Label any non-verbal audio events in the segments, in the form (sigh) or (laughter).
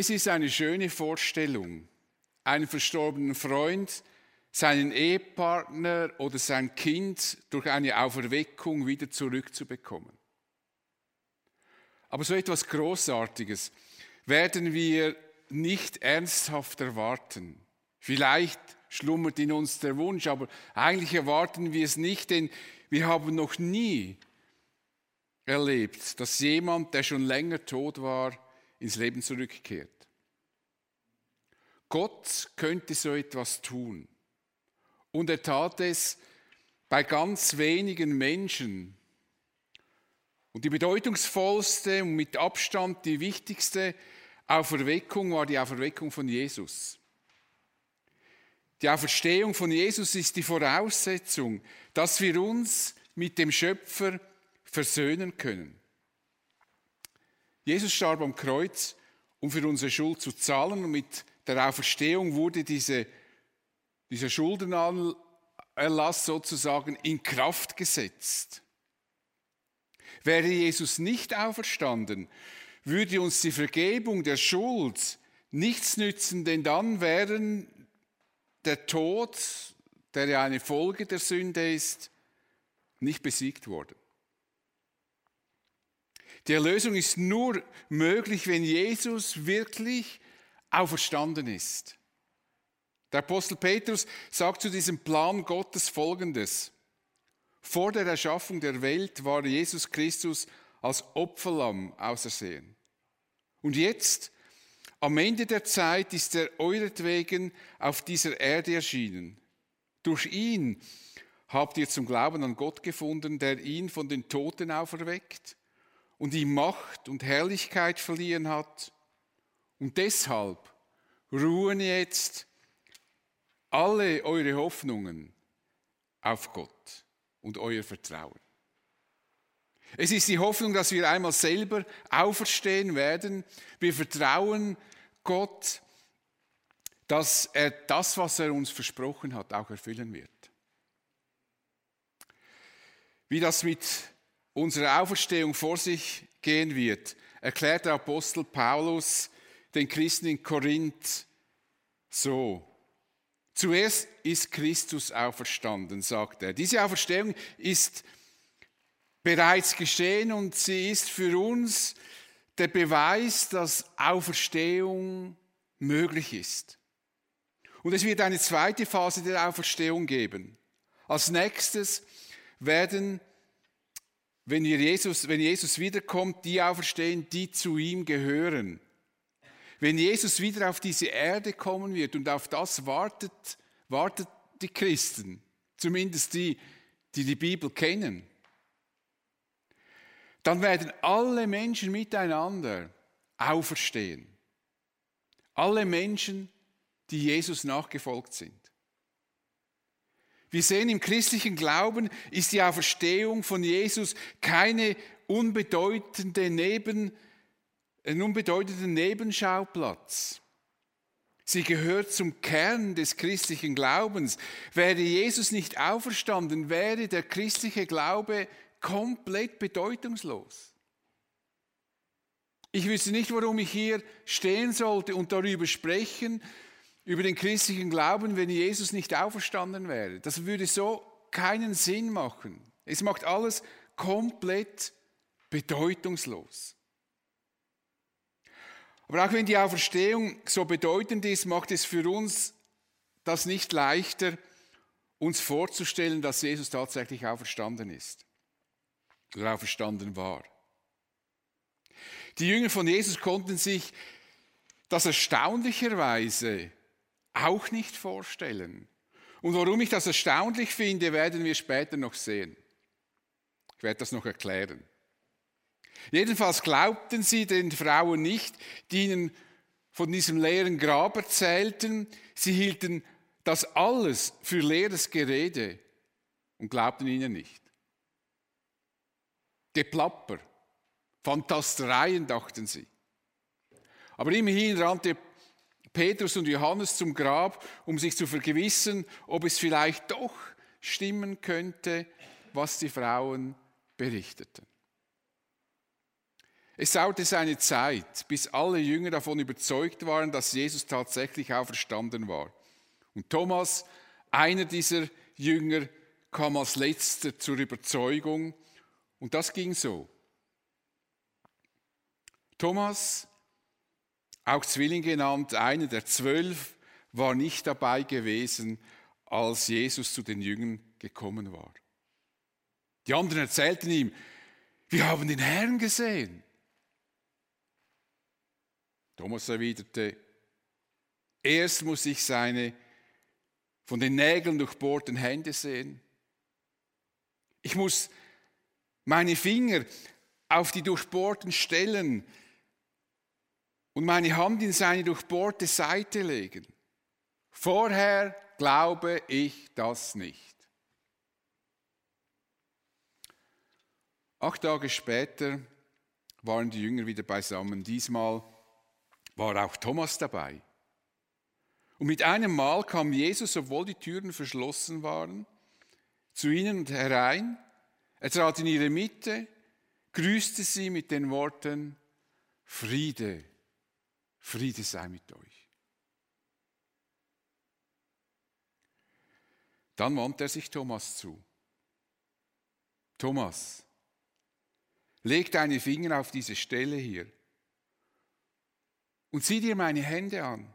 Es ist eine schöne Vorstellung, einen verstorbenen Freund, seinen Ehepartner oder sein Kind durch eine Auferweckung wieder zurückzubekommen. Aber so etwas Großartiges werden wir nicht ernsthaft erwarten. Vielleicht schlummert in uns der Wunsch, aber eigentlich erwarten wir es nicht, denn wir haben noch nie erlebt, dass jemand, der schon länger tot war, ins Leben zurückkehrt. Gott könnte so etwas tun. Und er tat es bei ganz wenigen Menschen. Und die bedeutungsvollste und mit Abstand die wichtigste Auferweckung war die Auferweckung von Jesus. Die Auferstehung von Jesus ist die Voraussetzung, dass wir uns mit dem Schöpfer versöhnen können. Jesus starb am Kreuz, um für unsere Schuld zu zahlen und mit der Auferstehung wurde diese, dieser Schuldenerlass sozusagen in Kraft gesetzt. Wäre Jesus nicht auferstanden, würde uns die Vergebung der Schuld nichts nützen, denn dann wären der Tod, der ja eine Folge der Sünde ist, nicht besiegt worden. Die Erlösung ist nur möglich, wenn Jesus wirklich auferstanden ist. Der Apostel Petrus sagt zu diesem Plan Gottes Folgendes. Vor der Erschaffung der Welt war Jesus Christus als Opferlamm ausersehen. Und jetzt, am Ende der Zeit, ist er euretwegen auf dieser Erde erschienen. Durch ihn habt ihr zum Glauben an Gott gefunden, der ihn von den Toten auferweckt und ihm Macht und Herrlichkeit verliehen hat. Und deshalb ruhen jetzt alle eure Hoffnungen auf Gott und euer Vertrauen. Es ist die Hoffnung, dass wir einmal selber auferstehen werden. Wir vertrauen Gott, dass er das, was er uns versprochen hat, auch erfüllen wird. Wie das mit unserer Auferstehung vor sich gehen wird, erklärt der Apostel Paulus den Christen in Korinth so. Zuerst ist Christus auferstanden, sagt er. Diese Auferstehung ist bereits geschehen und sie ist für uns der Beweis, dass Auferstehung möglich ist. Und es wird eine zweite Phase der Auferstehung geben. Als nächstes werden, wenn, Jesus, wenn Jesus wiederkommt, die auferstehen, die zu ihm gehören. Wenn Jesus wieder auf diese Erde kommen wird und auf das wartet, wartet die Christen, zumindest die, die die Bibel kennen dann werden alle Menschen miteinander auferstehen. Alle Menschen, die Jesus nachgefolgt sind. Wir sehen im christlichen Glauben ist die Auferstehung von Jesus keine unbedeutende Neben, ein unbedeutender Nebenschauplatz. Sie gehört zum Kern des christlichen Glaubens. Wäre Jesus nicht auferstanden, wäre der christliche Glaube komplett bedeutungslos. Ich wüsste nicht, warum ich hier stehen sollte und darüber sprechen, über den christlichen Glauben, wenn Jesus nicht auferstanden wäre. Das würde so keinen Sinn machen. Es macht alles komplett bedeutungslos. Aber auch wenn die Auferstehung so bedeutend ist, macht es für uns das nicht leichter, uns vorzustellen, dass Jesus tatsächlich auferstanden ist oder auferstanden war. Die Jünger von Jesus konnten sich das erstaunlicherweise auch nicht vorstellen. Und warum ich das erstaunlich finde, werden wir später noch sehen. Ich werde das noch erklären. Jedenfalls glaubten sie den Frauen nicht, die ihnen von diesem leeren Grab erzählten. Sie hielten das alles für leeres Gerede und glaubten ihnen nicht. Geplapper, Fantastereien, dachten sie. Aber immerhin rannte Petrus und Johannes zum Grab, um sich zu vergewissern, ob es vielleicht doch stimmen könnte, was die Frauen berichteten. Es dauerte seine Zeit, bis alle Jünger davon überzeugt waren, dass Jesus tatsächlich auferstanden war. Und Thomas, einer dieser Jünger, kam als letzter zur Überzeugung. Und das ging so. Thomas, auch Zwilling genannt, einer der zwölf, war nicht dabei gewesen, als Jesus zu den Jüngern gekommen war. Die anderen erzählten ihm, wir haben den Herrn gesehen. Thomas erwiderte, erst muss ich seine von den Nägeln durchbohrten Hände sehen. Ich muss meine Finger auf die durchbohrten Stellen und meine Hand in seine durchbohrte Seite legen. Vorher glaube ich das nicht. Acht Tage später waren die Jünger wieder beisammen. Diesmal war auch Thomas dabei. Und mit einem Mal kam Jesus, obwohl die Türen verschlossen waren, zu ihnen herein. Er trat in ihre Mitte, grüßte sie mit den Worten, Friede, Friede sei mit euch. Dann wandte er sich Thomas zu. Thomas, leg deine Finger auf diese Stelle hier und sieh dir meine Hände an,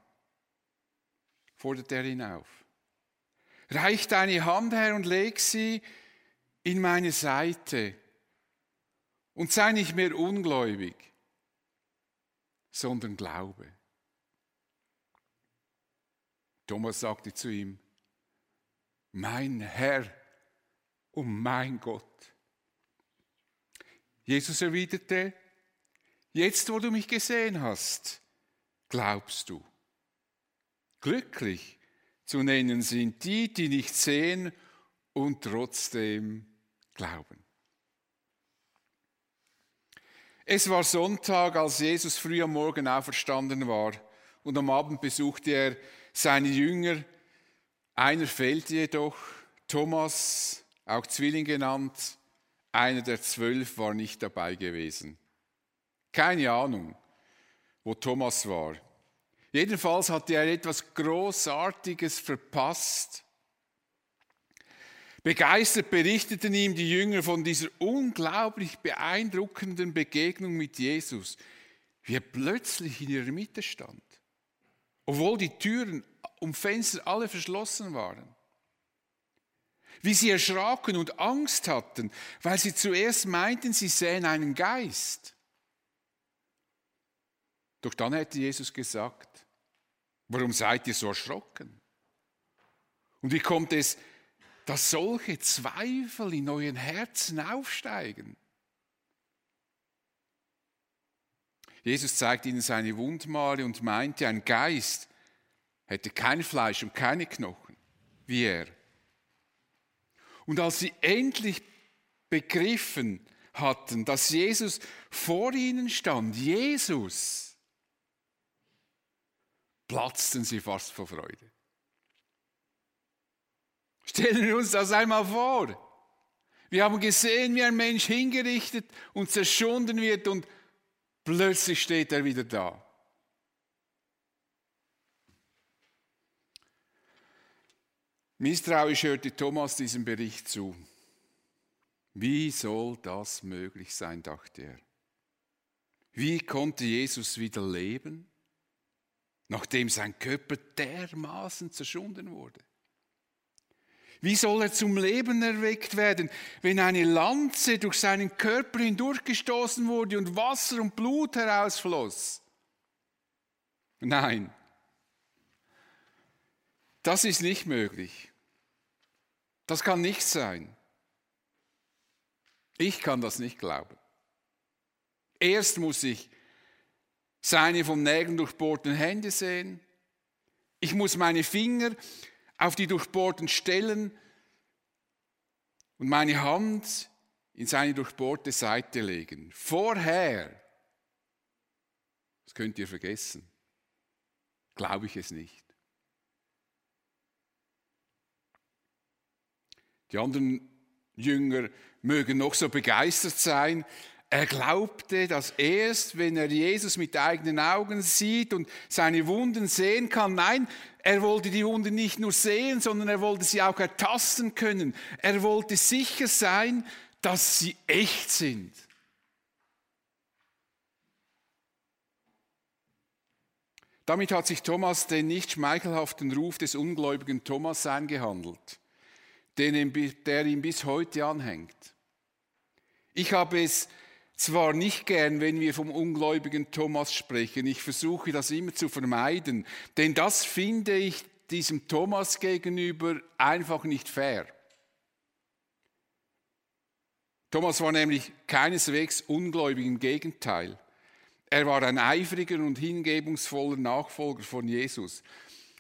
forderte er ihn auf. Reich deine Hand her und leg sie in meine Seite und sei nicht mehr ungläubig, sondern glaube. Thomas sagte zu ihm, mein Herr und mein Gott. Jesus erwiderte, jetzt wo du mich gesehen hast, glaubst du. Glücklich zu nennen sind die, die nicht sehen und trotzdem glauben. Es war Sonntag, als Jesus früh am Morgen auferstanden war und am Abend besuchte er seine Jünger. Einer fehlte jedoch, Thomas, auch Zwilling genannt, einer der zwölf war nicht dabei gewesen. Keine Ahnung, wo Thomas war. Jedenfalls hatte er etwas Großartiges verpasst. Begeistert berichteten ihm die Jünger von dieser unglaublich beeindruckenden Begegnung mit Jesus, wie er plötzlich in ihrer Mitte stand, obwohl die Türen und Fenster alle verschlossen waren. Wie sie erschraken und Angst hatten, weil sie zuerst meinten, sie sähen einen Geist. Doch dann hätte Jesus gesagt, warum seid ihr so erschrocken? Und wie kommt es, dass solche Zweifel in euren Herzen aufsteigen? Jesus zeigt ihnen seine Wundmale und meinte, ein Geist hätte kein Fleisch und keine Knochen, wie er. Und als sie endlich begriffen hatten, dass Jesus vor ihnen stand, Jesus, platzten sie fast vor Freude. Stellen wir uns das einmal vor. Wir haben gesehen, wie ein Mensch hingerichtet und zerschunden wird und plötzlich steht er wieder da. Misstrauisch hörte Thomas diesem Bericht zu. Wie soll das möglich sein, dachte er. Wie konnte Jesus wieder leben? nachdem sein Körper dermaßen zerschunden wurde? Wie soll er zum Leben erweckt werden, wenn eine Lanze durch seinen Körper hindurchgestoßen wurde und Wasser und Blut herausfloss? Nein, das ist nicht möglich. Das kann nicht sein. Ich kann das nicht glauben. Erst muss ich seine vom Nägeln durchbohrten Hände sehen. Ich muss meine Finger auf die durchbohrten Stellen und meine Hand in seine durchbohrte Seite legen. Vorher, das könnt ihr vergessen, glaube ich es nicht. Die anderen Jünger mögen noch so begeistert sein, Er glaubte, dass erst, wenn er Jesus mit eigenen Augen sieht und seine Wunden sehen kann, nein, er wollte die Wunden nicht nur sehen, sondern er wollte sie auch ertasten können. Er wollte sicher sein, dass sie echt sind. Damit hat sich Thomas den nicht schmeichelhaften Ruf des ungläubigen Thomas eingehandelt, der ihm bis heute anhängt. Ich habe es zwar nicht gern, wenn wir vom ungläubigen Thomas sprechen, ich versuche das immer zu vermeiden, denn das finde ich diesem Thomas gegenüber einfach nicht fair. Thomas war nämlich keineswegs ungläubig, im Gegenteil. Er war ein eifriger und hingebungsvoller Nachfolger von Jesus.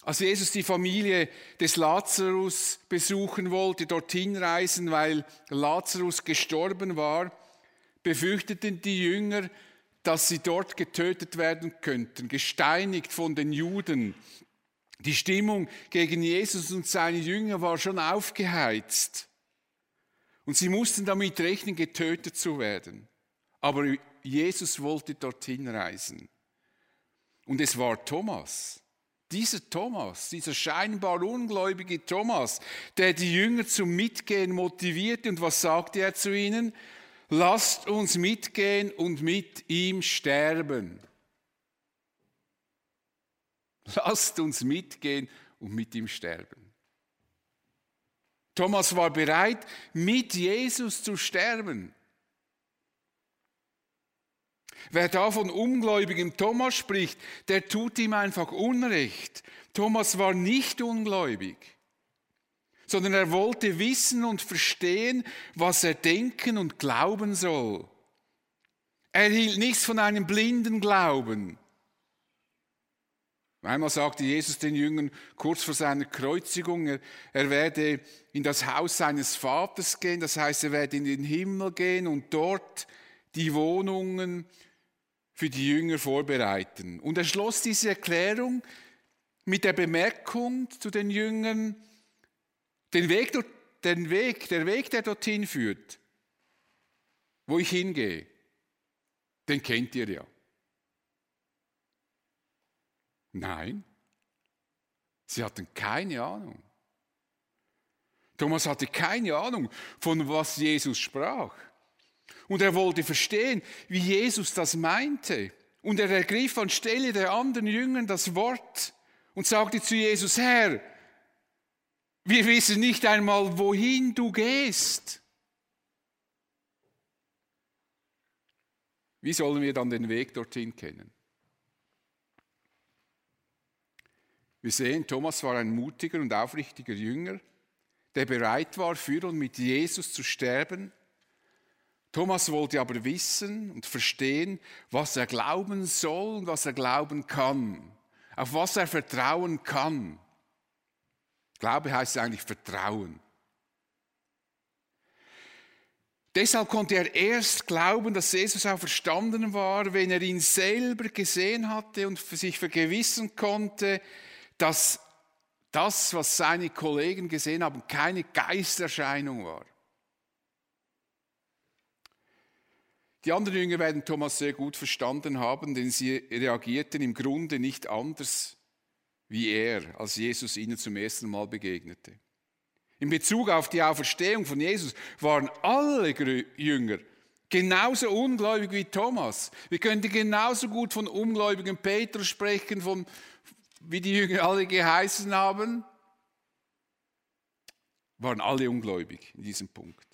Als Jesus die Familie des Lazarus besuchen wollte, dorthin reisen, weil Lazarus gestorben war, befürchteten die Jünger, dass sie dort getötet werden könnten, gesteinigt von den Juden. Die Stimmung gegen Jesus und seine Jünger war schon aufgeheizt. Und sie mussten damit rechnen, getötet zu werden. Aber Jesus wollte dorthin reisen. Und es war Thomas, dieser Thomas, dieser scheinbar ungläubige Thomas, der die Jünger zum Mitgehen motivierte. Und was sagte er zu ihnen? Lasst uns mitgehen und mit ihm sterben. Lasst uns mitgehen und mit ihm sterben. Thomas war bereit, mit Jesus zu sterben. Wer da von ungläubigem Thomas spricht, der tut ihm einfach Unrecht. Thomas war nicht ungläubig, sondern er wollte wissen und verstehen, was er denken und glauben soll. Er hielt nichts von einem blinden Glauben. Einmal sagte Jesus den Jüngern kurz vor seiner Kreuzigung, er, er, werde in das Haus seines Vaters gehen, das heißt, er werde in den Himmel gehen und dort die Wohnungen für die Jünger vorbereiten. Und er schloss diese Erklärung mit der Bemerkung zu den Jüngern, den Weg, den Weg, der Weg, der dorthin führt, wo ich hingehe, den kennt ihr ja. Nein, sie hatten keine Ahnung. Thomas hatte keine Ahnung, von was Jesus sprach. Und er wollte verstehen, wie Jesus das meinte. Und er ergriff anstelle der anderen Jünger das Wort und sagte zu Jesus, Herr, wir wissen nicht einmal, wohin du gehst. Wie sollen wir dann den Weg dorthin kennen? Wir sehen, Thomas war ein mutiger und aufrichtiger Jünger, der bereit war, für und mit Jesus zu sterben Thomas wollte aber wissen und verstehen, was er glauben soll und was er glauben kann, auf was er vertrauen kann. Glaube heißt eigentlich Vertrauen. Deshalb konnte er erst glauben, dass Jesus auch verstanden war, wenn er ihn selber gesehen hatte und sich vergewissen konnte, dass das, was seine Kollegen gesehen haben, keine Geisterscheinung war. Die anderen Jünger werden Thomas sehr gut verstanden haben, denn sie reagierten im Grunde nicht anders wie er, als Jesus ihnen zum ersten Mal begegnete. In Bezug auf die Auferstehung von Jesus waren alle Jünger genauso ungläubig wie Thomas. Wir könnten genauso gut von ungläubigen Petrus sprechen, von, wie die Jünger alle geheißen haben. Waren alle ungläubig in diesem Punkt.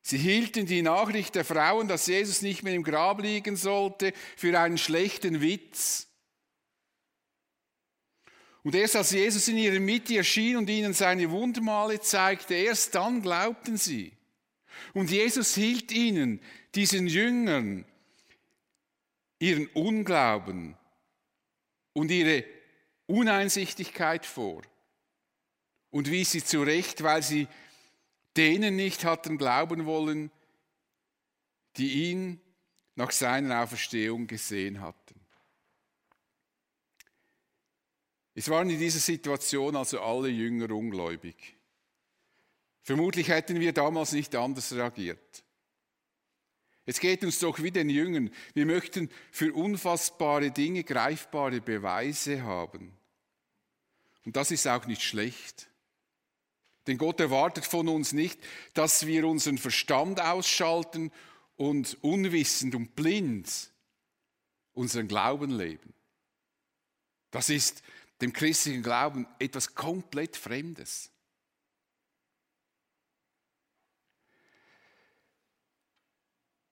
Sie hielten die Nachricht der Frauen, dass Jesus nicht mehr im Grab liegen sollte, für einen schlechten Witz. Und erst als Jesus in ihrer Mitte erschien und ihnen seine Wundermale zeigte, erst dann glaubten sie. Und Jesus hielt ihnen, diesen Jüngern, ihren Unglauben und ihre Uneinsichtigkeit vor und wies sie zurecht, weil sie denen nicht hatten glauben wollen, die ihn nach seiner Auferstehung gesehen hatten. Es waren in dieser Situation also alle Jünger ungläubig. Vermutlich hätten wir damals nicht anders reagiert. Es geht uns doch wie den Jüngern. Wir möchten für unfassbare Dinge greifbare Beweise haben. Und das ist auch nicht schlecht. Denn Gott erwartet von uns nicht, dass wir unseren Verstand ausschalten und unwissend und blind unseren Glauben leben. Das ist dem christlichen Glauben etwas komplett Fremdes.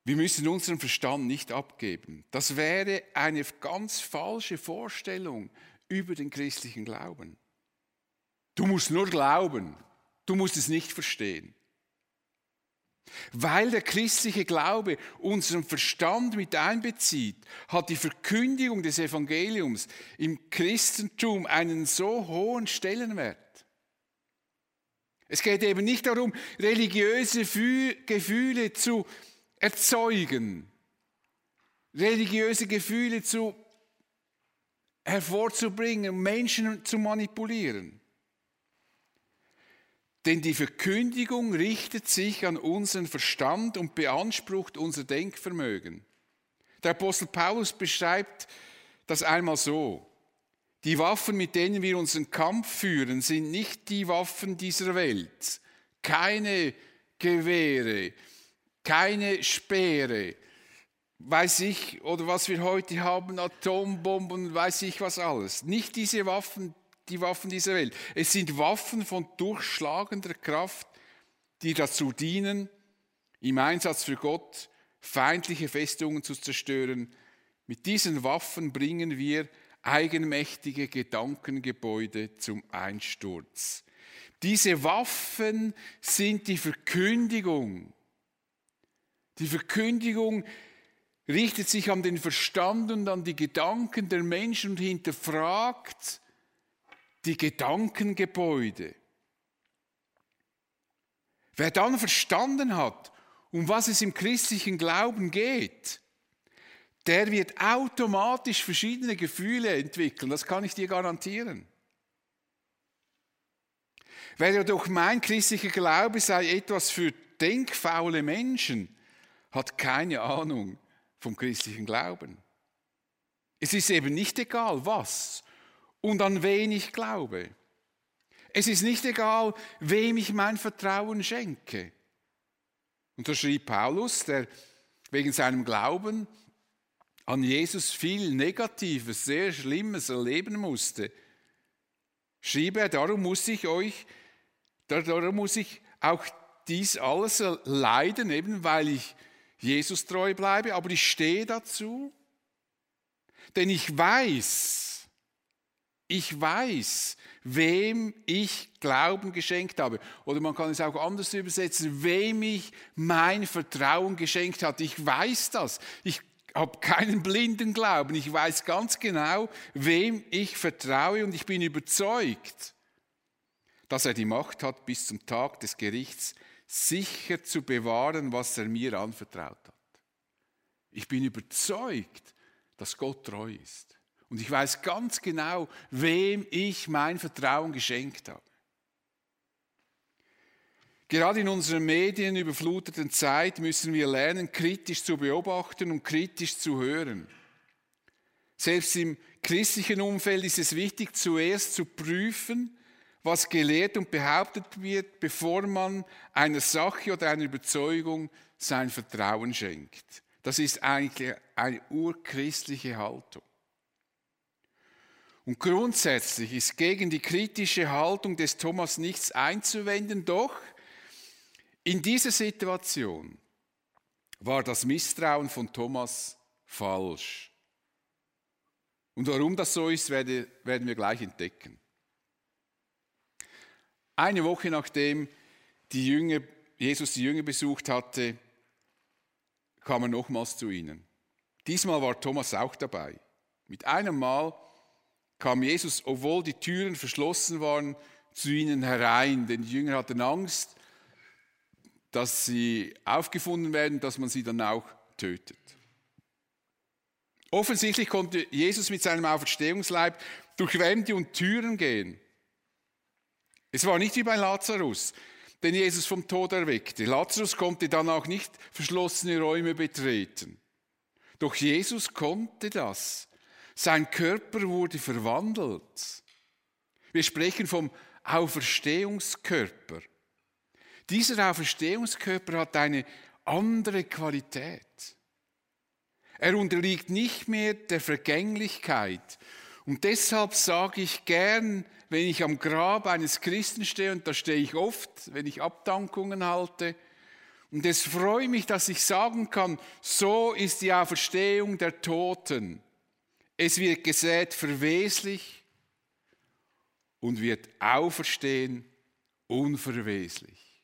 Wir müssen unseren Verstand nicht abgeben. Das wäre eine ganz falsche Vorstellung über den christlichen Glauben. Du musst nur glauben, du musst es nicht verstehen. Weil der christliche Glaube unseren Verstand mit einbezieht, hat die Verkündigung des Evangeliums im Christentum einen so hohen Stellenwert. Es geht eben nicht darum, religiöse Gefühle zu erzeugen, religiöse Gefühle zu hervorzubringen, Menschen zu manipulieren. Denn die Verkündigung richtet sich an unseren Verstand und beansprucht unser Denkvermögen. Der Apostel Paulus beschreibt das einmal so. Die Waffen, mit denen wir unseren Kampf führen, sind nicht die Waffen dieser Welt. Keine Gewehre, keine Speere, weiß ich, oder was wir heute haben, Atombomben, weiß ich was alles. Nicht diese Waffen, die Waffen dieser Welt. Es sind Waffen von durchschlagender Kraft, die dazu dienen, im Einsatz für Gott feindliche Festungen zu zerstören. Mit diesen Waffen bringen wir eigenmächtige Gedankengebäude zum Einsturz. Diese Waffen sind die Verkündigung die Verkündigung richtet sich an den Verstand und an die Gedanken der Menschen und hinterfragt die Gedankengebäude. Wer dann verstanden hat, um was es im christlichen Glauben geht, der wird automatisch verschiedene Gefühle entwickeln, das kann ich dir garantieren. Wer ja doch mein christlicher Glaube sei etwas für denkfaule Menschen, hat keine Ahnung vom christlichen Glauben. Es ist eben nicht egal, was und an wen ich glaube. Es ist nicht egal, wem ich mein Vertrauen schenke. Und so schrieb Paulus, der wegen seinem Glauben an Jesus viel Negatives, sehr Schlimmes erleben musste, schrieb er, darum muss ich euch, darum muss ich auch dies alles leiden, eben weil ich Jesus treu bleibe, aber ich stehe dazu, denn ich weiß, ich weiß, wem ich Glauben geschenkt habe. Oder man kann es auch anders übersetzen, wem ich mein Vertrauen geschenkt hat. Ich weiß das. Ich habe keinen blinden Glauben. Ich weiß ganz genau, wem ich vertraue und ich bin überzeugt, dass er die Macht hat, bis zum Tag des Gerichts sicher zu bewahren, was er mir anvertraut hat. Ich bin überzeugt, dass Gott treu ist. Und ich weiß ganz genau, wem ich mein Vertrauen geschenkt habe. Gerade in unserer medienüberfluteten Zeit müssen wir lernen, kritisch zu beobachten und kritisch zu hören. Selbst im christlichen Umfeld ist es wichtig, zuerst zu prüfen, was gelehrt und behauptet wird, bevor man einer Sache oder einer Überzeugung sein Vertrauen schenkt. Das ist eigentlich eine urchristliche Haltung. Und grundsätzlich ist gegen die kritische Haltung des Thomas nichts einzuwenden, doch in dieser Situation war das Misstrauen von Thomas falsch. Und warum das so ist, werden wir gleich entdecken. Eine Woche nachdem die Jünger, Jesus die Jünger besucht hatte, kam er nochmals zu ihnen. Diesmal war Thomas auch dabei. Mit einem Mal kam Jesus, obwohl die Türen verschlossen waren, zu ihnen herein, denn die Jünger hatten Angst, dass sie aufgefunden werden, dass man sie dann auch tötet. Offensichtlich konnte Jesus mit seinem Auferstehungsleib durch Wände und Türen gehen. Es war nicht wie bei Lazarus, den Jesus vom Tod erweckte. Lazarus konnte dann auch nicht verschlossene Räume betreten. Doch Jesus konnte das. Sein Körper wurde verwandelt. Wir sprechen vom Auferstehungskörper. Dieser Auferstehungskörper hat eine andere Qualität. Er unterliegt nicht mehr der Vergänglichkeit. Und deshalb sage ich gern, wenn ich am Grab eines Christen stehe, und da stehe ich oft, wenn ich Abdankungen halte, und es freut mich, dass ich sagen kann, so ist die Auferstehung der Toten. Es wird gesät verweslich und wird auferstehen unverweslich.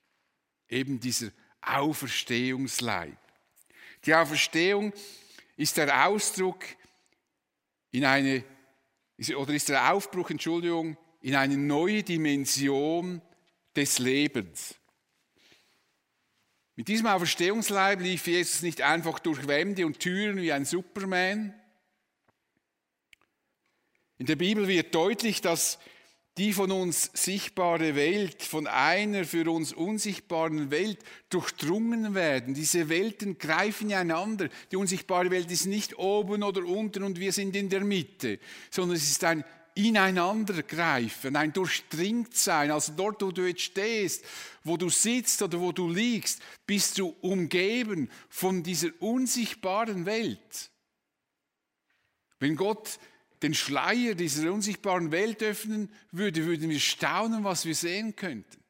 Eben dieser Auferstehungsleib. Die Auferstehung ist der Ausdruck in eine, oder ist der Aufbruch, Entschuldigung, in eine neue Dimension des Lebens. Mit diesem Auferstehungsleib lief Jesus nicht einfach durch Wände und Türen wie ein Superman. In der Bibel wird deutlich, dass die von uns sichtbare Welt von einer für uns unsichtbaren Welt durchdrungen werden. Diese Welten greifen einander. Die unsichtbare Welt ist nicht oben oder unten und wir sind in der Mitte, sondern es ist ein Ineinandergreifen, ein Durchdringtsein. Also dort, wo du jetzt stehst, wo du sitzt oder wo du liegst, bist du umgeben von dieser unsichtbaren Welt. Wenn Gott den Schleier dieser unsichtbaren Welt öffnen würde, würden wir staunen, was wir sehen könnten.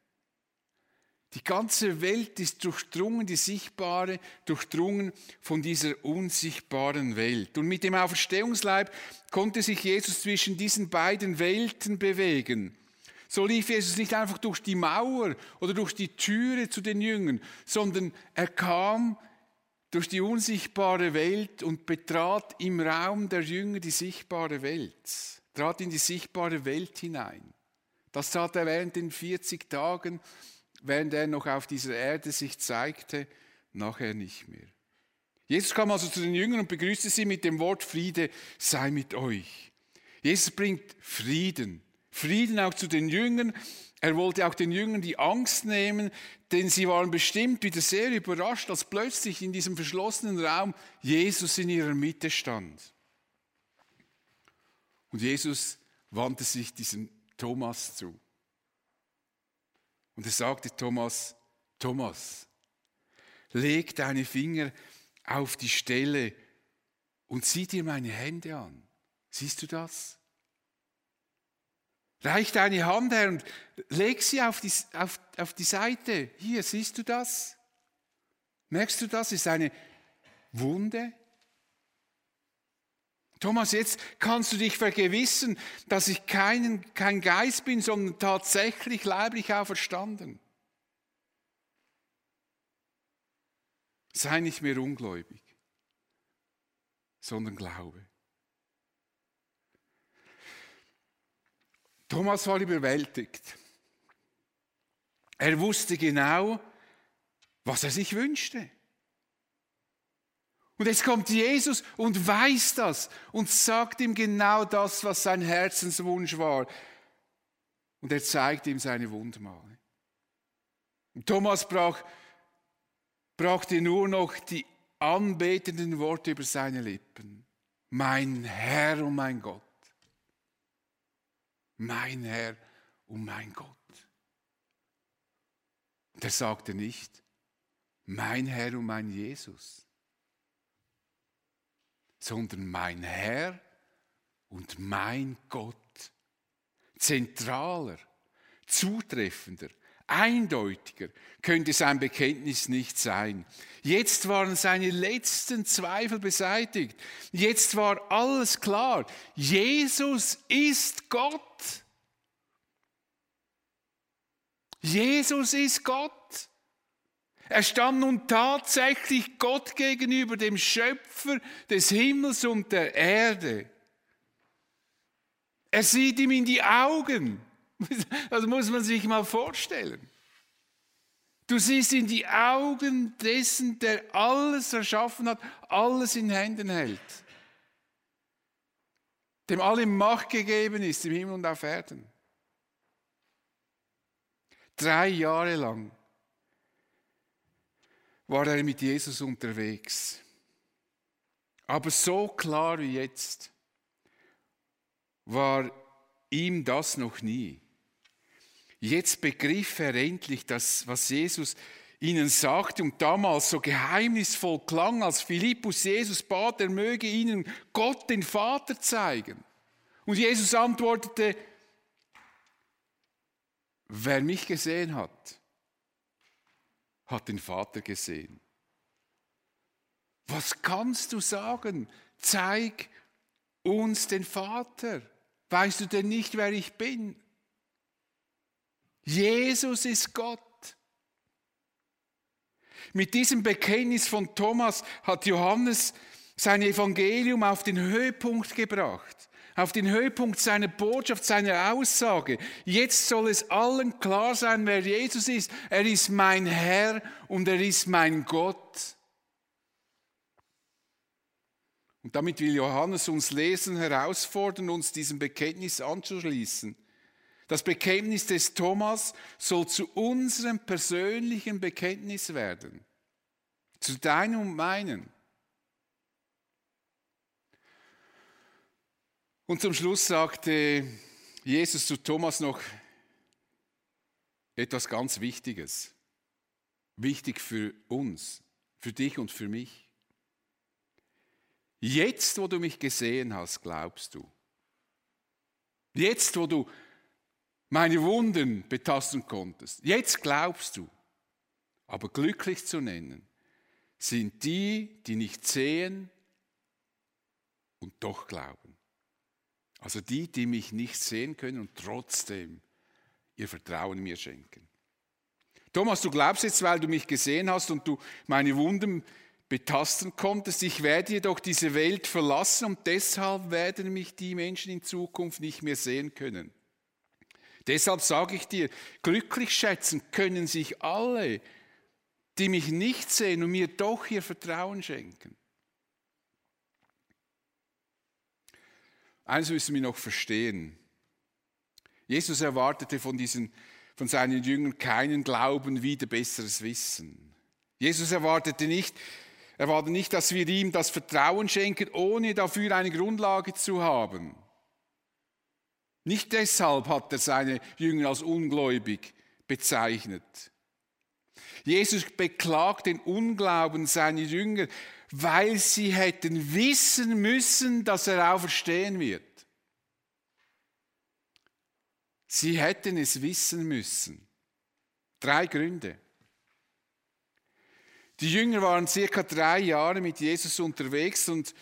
Die ganze Welt ist durchdrungen, die sichtbare, durchdrungen von dieser unsichtbaren Welt. Und mit dem Auferstehungsleib konnte sich Jesus zwischen diesen beiden Welten bewegen. So lief Jesus nicht einfach durch die Mauer oder durch die Türe zu den Jüngern, sondern er kam durch die unsichtbare Welt und betrat im Raum der Jünger die sichtbare Welt, trat in die sichtbare Welt hinein. Das tat er während den 40 Tagen, während er noch auf dieser Erde sich zeigte, nachher nicht mehr. Jesus kam also zu den Jüngern und begrüßte sie mit dem Wort Friede sei mit euch. Jesus bringt Frieden. Frieden auch zu den Jüngern, er wollte auch den Jüngern die Angst nehmen, denn sie waren bestimmt wieder sehr überrascht, als plötzlich in diesem verschlossenen Raum Jesus in ihrer Mitte stand. Und Jesus wandte sich diesem Thomas zu. Und er sagte Thomas, Thomas, leg deine Finger auf die Stelle und sieh dir meine Hände an. Siehst du das? Reich deine Hand her und leg sie auf die, auf, auf die Seite. Hier, siehst du das? Merkst du das? Ist eine Wunde. Thomas, jetzt kannst du dich vergewissen, dass ich kein, kein Geist bin, sondern tatsächlich leiblich auferstanden. Sei nicht mehr ungläubig, sondern glaube. Thomas war überwältigt. Er wusste genau, was er sich wünschte. Und jetzt kommt Jesus und weiß das und sagt ihm genau das, was sein Herzenswunsch war. Und er zeigt ihm seine Wundmale. Und Thomas brach, brachte nur noch die anbetenden Worte über seine Lippen. Mein Herr und mein Gott mein Herr und mein Gott. Und er sagte nicht, mein Herr und mein Jesus, sondern mein Herr und mein Gott. Zentraler, zutreffender, eindeutiger könnte sein Bekenntnis nicht sein. Jetzt waren seine letzten Zweifel beseitigt. Jetzt war alles klar. Jesus ist Gott. Jesus ist Gott. Er stand nun tatsächlich Gott gegenüber, dem Schöpfer des Himmels und der Erde. Er sieht ihm in die Augen. Das (laughs) muss man sich mal vorstellen. Du siehst in die Augen dessen, der alles erschaffen hat, alles in Händen hält. Dem alle Macht gegeben ist, im Himmel und auf Erden. Drei Jahre lang war er mit Jesus unterwegs. Aber so klar wie jetzt war ihm das noch nie. Jetzt begriff er endlich das, was Jesus ihnen sagte und damals so geheimnisvoll klang, als Philippus Jesus bat, er möge ihnen Gott den Vater zeigen. Und Jesus antwortete, wer mich gesehen hat, hat den Vater gesehen. Was kannst du sagen? Zeig uns den Vater. Weißt du denn nicht, wer ich bin? Jesus ist Gott. Mit diesem Bekenntnis von Thomas hat Johannes sein Evangelium auf den Höhepunkt gebracht, auf den Höhepunkt seiner Botschaft, seiner Aussage. Jetzt soll es allen klar sein, wer Jesus ist. Er ist mein Herr und er ist mein Gott. Und damit will Johannes uns lesen, herausfordern, uns diesem Bekenntnis anzuschließen. Das Bekenntnis des Thomas soll zu unserem persönlichen Bekenntnis werden. Zu deinem und meinen. Und zum Schluss sagte Jesus zu Thomas noch etwas ganz Wichtiges. Wichtig für uns, für dich und für mich. Jetzt, wo du mich gesehen hast, glaubst du. Jetzt, wo du meine Wunden betasten konntest. Jetzt glaubst du. Aber glücklich zu nennen sind die, die nicht sehen und doch glauben. Also die, die mich nicht sehen können und trotzdem ihr Vertrauen mir schenken. Thomas, du glaubst jetzt, weil du mich gesehen hast und du meine Wunden betasten konntest. Ich werde jedoch diese Welt verlassen und deshalb werden mich die Menschen in Zukunft nicht mehr sehen können. Deshalb sage ich dir, glücklich schätzen können sich alle, die mich nicht sehen und mir doch ihr Vertrauen schenken. Eines müssen wir noch verstehen. Jesus erwartete von, diesen, von seinen Jüngern keinen Glauben wieder besseres Wissen. Jesus erwartete nicht, erwartete nicht, dass wir ihm das Vertrauen schenken, ohne dafür eine Grundlage zu haben. Nicht deshalb hat er seine Jünger als ungläubig bezeichnet. Jesus beklagt den Unglauben seiner Jünger, weil sie hätten wissen müssen, dass er auferstehen wird. Sie hätten es wissen müssen. Drei Gründe. Die Jünger waren circa drei Jahre mit Jesus unterwegs und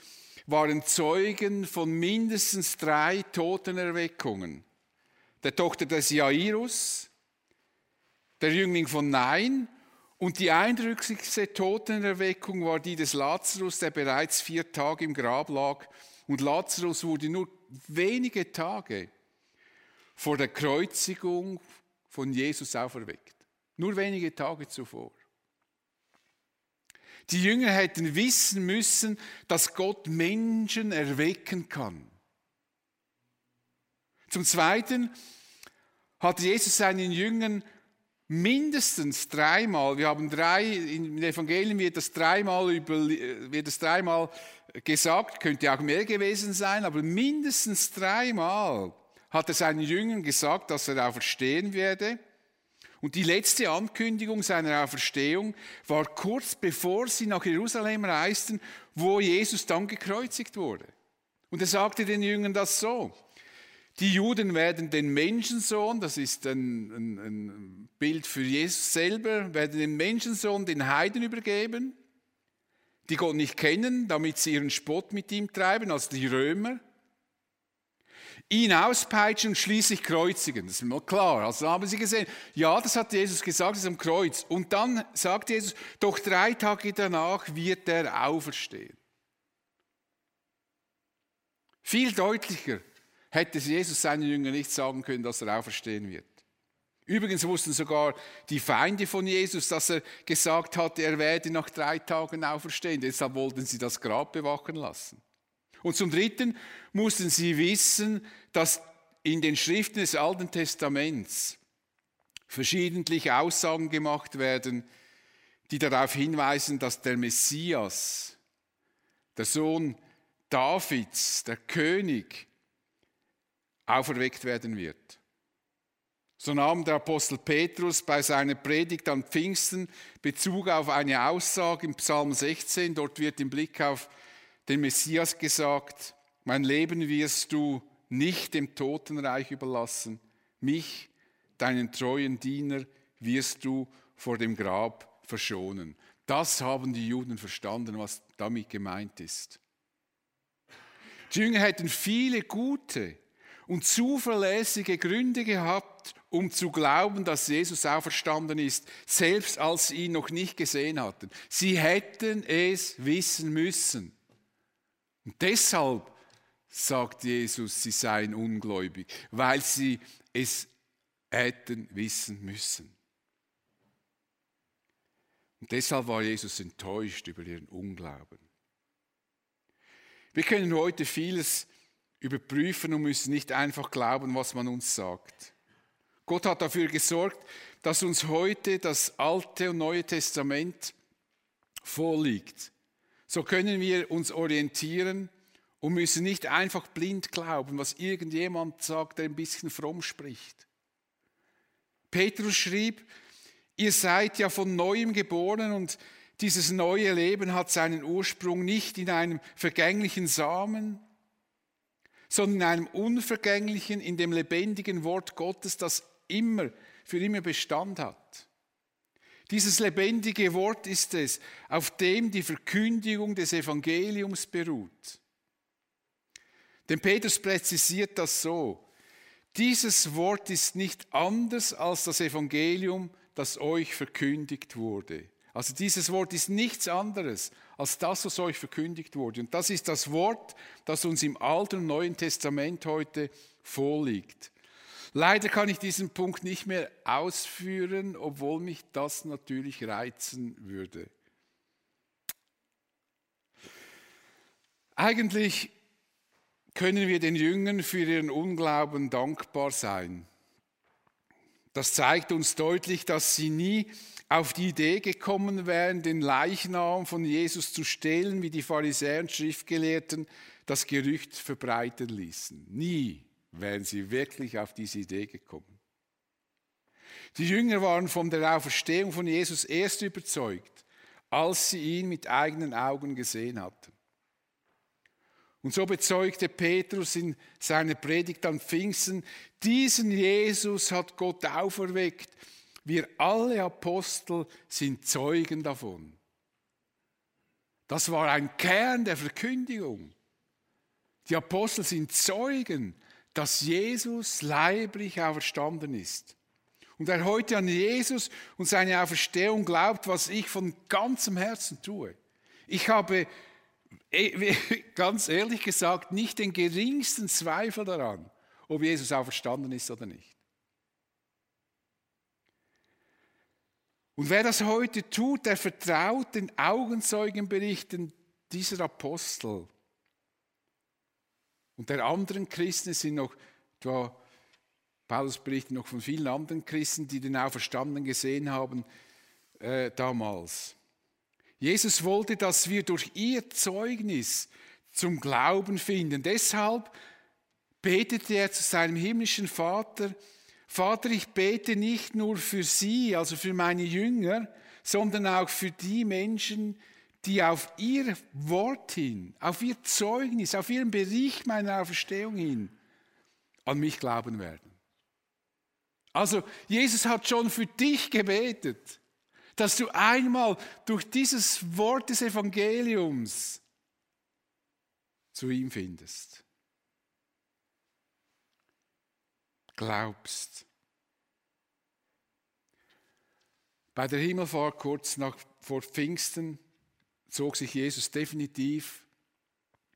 waren Zeugen von mindestens drei Totenerweckungen. Der Tochter des Jairus, der Jüngling von Nein und die eindrücklichste Totenerweckung war die des Lazarus, der bereits vier Tage im Grab lag. Und Lazarus wurde nur wenige Tage vor der Kreuzigung von Jesus auferweckt. Nur wenige Tage zuvor. Die Jünger hätten wissen müssen, dass Gott Menschen erwecken kann. Zum Zweiten hat Jesus seinen Jüngern mindestens dreimal, wir haben drei, in den Evangelien wird das dreimal, wird das dreimal gesagt, könnte auch mehr gewesen sein, aber mindestens dreimal hat er seinen Jüngern gesagt, dass er auferstehen werde und die letzte Ankündigung seiner Auferstehung war kurz bevor sie nach Jerusalem reisten, wo Jesus dann gekreuzigt wurde. Und er sagte den Jüngern das so. Die Juden werden den Menschensohn, das ist ein, ein, ein Bild für Jesus selber, werden den Menschensohn den Heiden übergeben, die Gott nicht kennen, damit sie ihren Spott mit ihm treiben, als die Römer ihn auspeitschen und schließlich kreuzigen. Das ist mal klar. Also haben sie gesehen, ja, das hat Jesus gesagt, das ist am Kreuz. Und dann sagt Jesus, doch drei Tage danach wird er auferstehen. Viel deutlicher hätte Jesus seinen Jüngern nicht sagen können, dass er auferstehen wird. Übrigens wussten sogar die Feinde von Jesus, dass er gesagt hatte, er werde nach drei Tagen auferstehen. Deshalb wollten sie das Grab bewachen lassen. Und zum Dritten mussten sie wissen, dass in den Schriften des Alten Testaments verschiedentlich Aussagen gemacht werden, die darauf hinweisen, dass der Messias, der Sohn Davids, der König, auferweckt werden wird. So nahm der Apostel Petrus bei seiner Predigt an Pfingsten Bezug auf eine Aussage im Psalm 16. Dort wird im Blick auf den Messias gesagt, mein Leben wirst du nicht dem Totenreich überlassen, mich, deinen treuen Diener, wirst du vor dem Grab verschonen. Das haben die Juden verstanden, was damit gemeint ist. Die Jünger hätten viele gute und zuverlässige Gründe gehabt, um zu glauben, dass Jesus auferstanden ist, selbst als sie ihn noch nicht gesehen hatten. Sie hätten es wissen müssen. Und deshalb sagt Jesus, sie seien ungläubig, weil sie es hätten wissen müssen. Und deshalb war Jesus enttäuscht über ihren Unglauben. Wir können heute vieles überprüfen und müssen nicht einfach glauben, was man uns sagt. Gott hat dafür gesorgt, dass uns heute das Alte und Neue Testament vorliegt. So können wir uns orientieren und müssen nicht einfach blind glauben, was irgendjemand sagt, der ein bisschen fromm spricht. Petrus schrieb, ihr seid ja von neuem geboren und dieses neue Leben hat seinen Ursprung nicht in einem vergänglichen Samen, sondern in einem unvergänglichen, in dem lebendigen Wort Gottes, das immer, für immer Bestand hat. Dieses lebendige Wort ist es, auf dem die Verkündigung des Evangeliums beruht. Denn Petrus präzisiert das so. Dieses Wort ist nicht anders als das Evangelium, das euch verkündigt wurde. Also dieses Wort ist nichts anderes als das, was euch verkündigt wurde. Und das ist das Wort, das uns im Alten und Neuen Testament heute vorliegt. Leider kann ich diesen Punkt nicht mehr ausführen, obwohl mich das natürlich reizen würde. Eigentlich können wir den Jüngern für ihren Unglauben dankbar sein. Das zeigt uns deutlich, dass sie nie auf die Idee gekommen wären, den Leichnam von Jesus zu stehlen, wie die Pharisäer und Schriftgelehrten das Gerücht verbreiten ließen. Nie wären sie wirklich auf diese Idee gekommen. Die Jünger waren von der Auferstehung von Jesus erst überzeugt, als sie ihn mit eigenen Augen gesehen hatten. Und so bezeugte Petrus in seiner Predigt am Pfingsten, diesen Jesus hat Gott auferweckt. Wir alle Apostel sind Zeugen davon. Das war ein Kern der Verkündigung. Die Apostel sind Zeugen, dass Jesus leiblich auferstanden ist. Und wer heute an Jesus und seine Auferstehung glaubt, was ich von ganzem Herzen tue. Ich habe Eh, (laughs) ganz ehrlich gesagt, nicht den geringsten Zweifel daran, ob Jesus auferstanden ist oder nicht. Und wer das heute tut, der vertraut den Augenzeugenberichten dieser Apostel. Und der anderen Christen sind noch, da Paulus berichtet noch von vielen anderen Christen, die den Auferstandenen gesehen haben äh, damals. Jesus wollte, dass wir durch ihr Zeugnis zum Glauben finden. Deshalb betete er zu seinem himmlischen Vater, Vater, ich bete nicht nur für sie, also für meine Jünger, sondern auch für die Menschen, die auf ihr Wort hin, auf ihr Zeugnis, auf ihren Bericht meiner Auferstehung hin an mich glauben werden. Also Jesus hat schon für dich gebetet dass du einmal durch dieses Wort des Evangeliums zu ihm findest. Glaubst. Bei der Himmelfahrt kurz nach, vor Pfingsten zog sich Jesus definitiv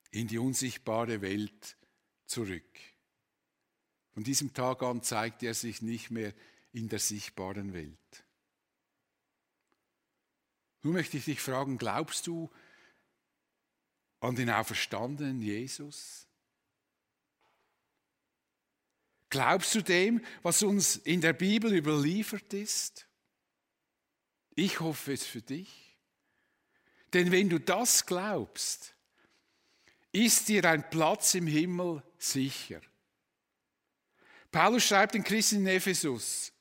in die unsichtbare Welt zurück. Von diesem Tag an zeigte er sich nicht mehr in der sichtbaren Welt. Nun möchte ich dich fragen, glaubst du an den auferstandenen Jesus? Glaubst du dem, was uns in der Bibel überliefert ist? Ich hoffe es für dich. Denn wenn du das glaubst, ist dir ein Platz im Himmel sicher. Paulus schreibt in Christen in Ephesus,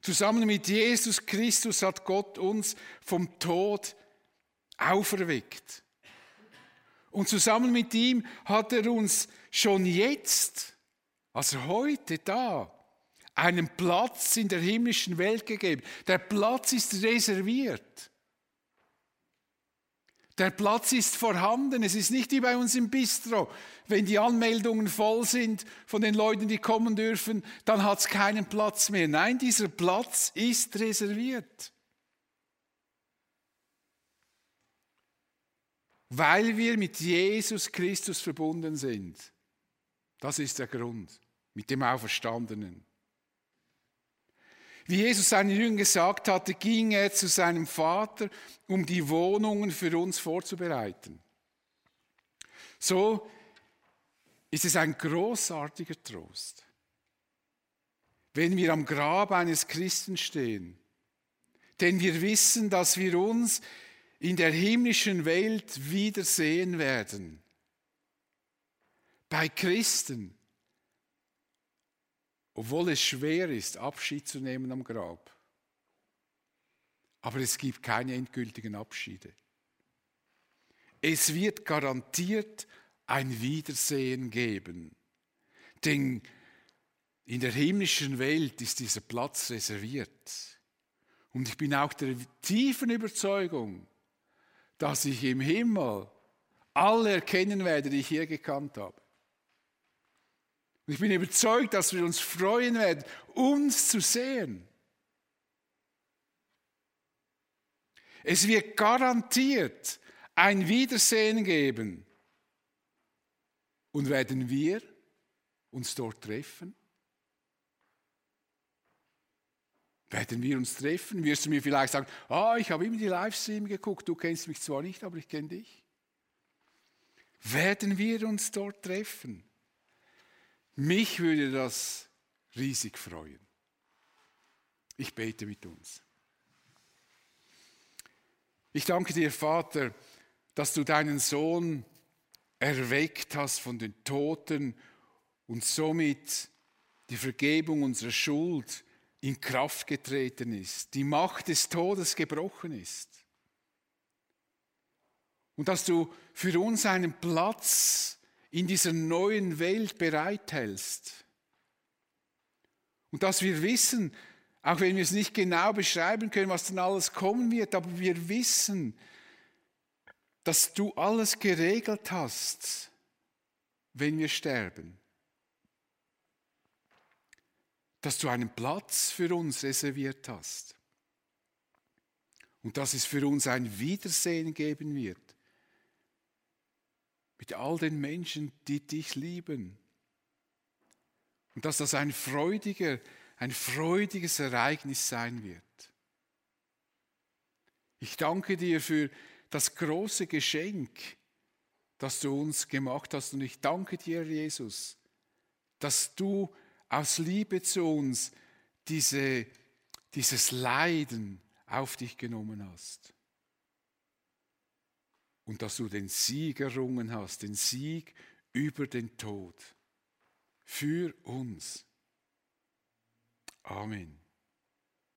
zusammen mit Jesus Christus hat Gott uns vom Tod auferweckt. Und zusammen mit ihm hat er uns schon jetzt, also heute da, einen Platz in der himmlischen Welt gegeben. Der Platz ist reserviert. Der Platz ist vorhanden. Es ist nicht wie bei uns im Bistro. Wenn die Anmeldungen voll sind von den Leuten, die kommen dürfen, dann hat es keinen Platz mehr. Nein, dieser Platz ist reserviert. Weil wir mit Jesus Christus verbunden sind. Das ist der Grund. Mit dem Auferstandenen. Wie Jesus seinen Jüngern gesagt hatte, ging er zu seinem Vater, um die Wohnungen für uns vorzubereiten. So ist es ein großartiger Trost, wenn wir am Grab eines Christen stehen, denn wir wissen, dass wir uns in der himmlischen Welt wiedersehen werden. Bei Christen obwohl es schwer ist, Abschied zu nehmen am Grab. Aber es gibt keine endgültigen Abschiede. Es wird garantiert ein Wiedersehen geben. Denn in der himmlischen Welt ist dieser Platz reserviert. Und ich bin auch der tiefen Überzeugung, dass ich im Himmel alle erkennen werde, die ich hier gekannt habe. Und ich bin überzeugt, dass wir uns freuen werden, uns zu sehen. Es wird garantiert ein Wiedersehen geben. Und werden wir uns dort treffen? Werden wir uns treffen? Wirst du mir vielleicht sagen, ah, ich habe immer die Livestream geguckt, du kennst mich zwar nicht, aber ich kenne dich. Werden wir uns dort treffen? Mich würde das riesig freuen. Ich bete mit uns. Ich danke dir, Vater, dass du deinen Sohn erweckt hast von den Toten und somit die Vergebung unserer Schuld in Kraft getreten ist, die Macht des Todes gebrochen ist. Und dass du für uns einen Platz in dieser neuen Welt bereithältst. Und dass wir wissen, auch wenn wir es nicht genau beschreiben können, was dann alles kommen wird, aber wir wissen, dass du alles geregelt hast, wenn wir sterben. Dass du einen Platz für uns reserviert hast. Und dass es für uns ein Wiedersehen geben wird mit all den Menschen, die dich lieben. Und dass das ein freudiger, ein freudiges Ereignis sein wird. Ich danke dir für das große Geschenk, das du uns gemacht hast. Und ich danke dir, Jesus, dass du aus Liebe zu uns diese, dieses Leiden auf dich genommen hast und dass du den Sieg errungen hast, den Sieg über den Tod. Für uns. Amen.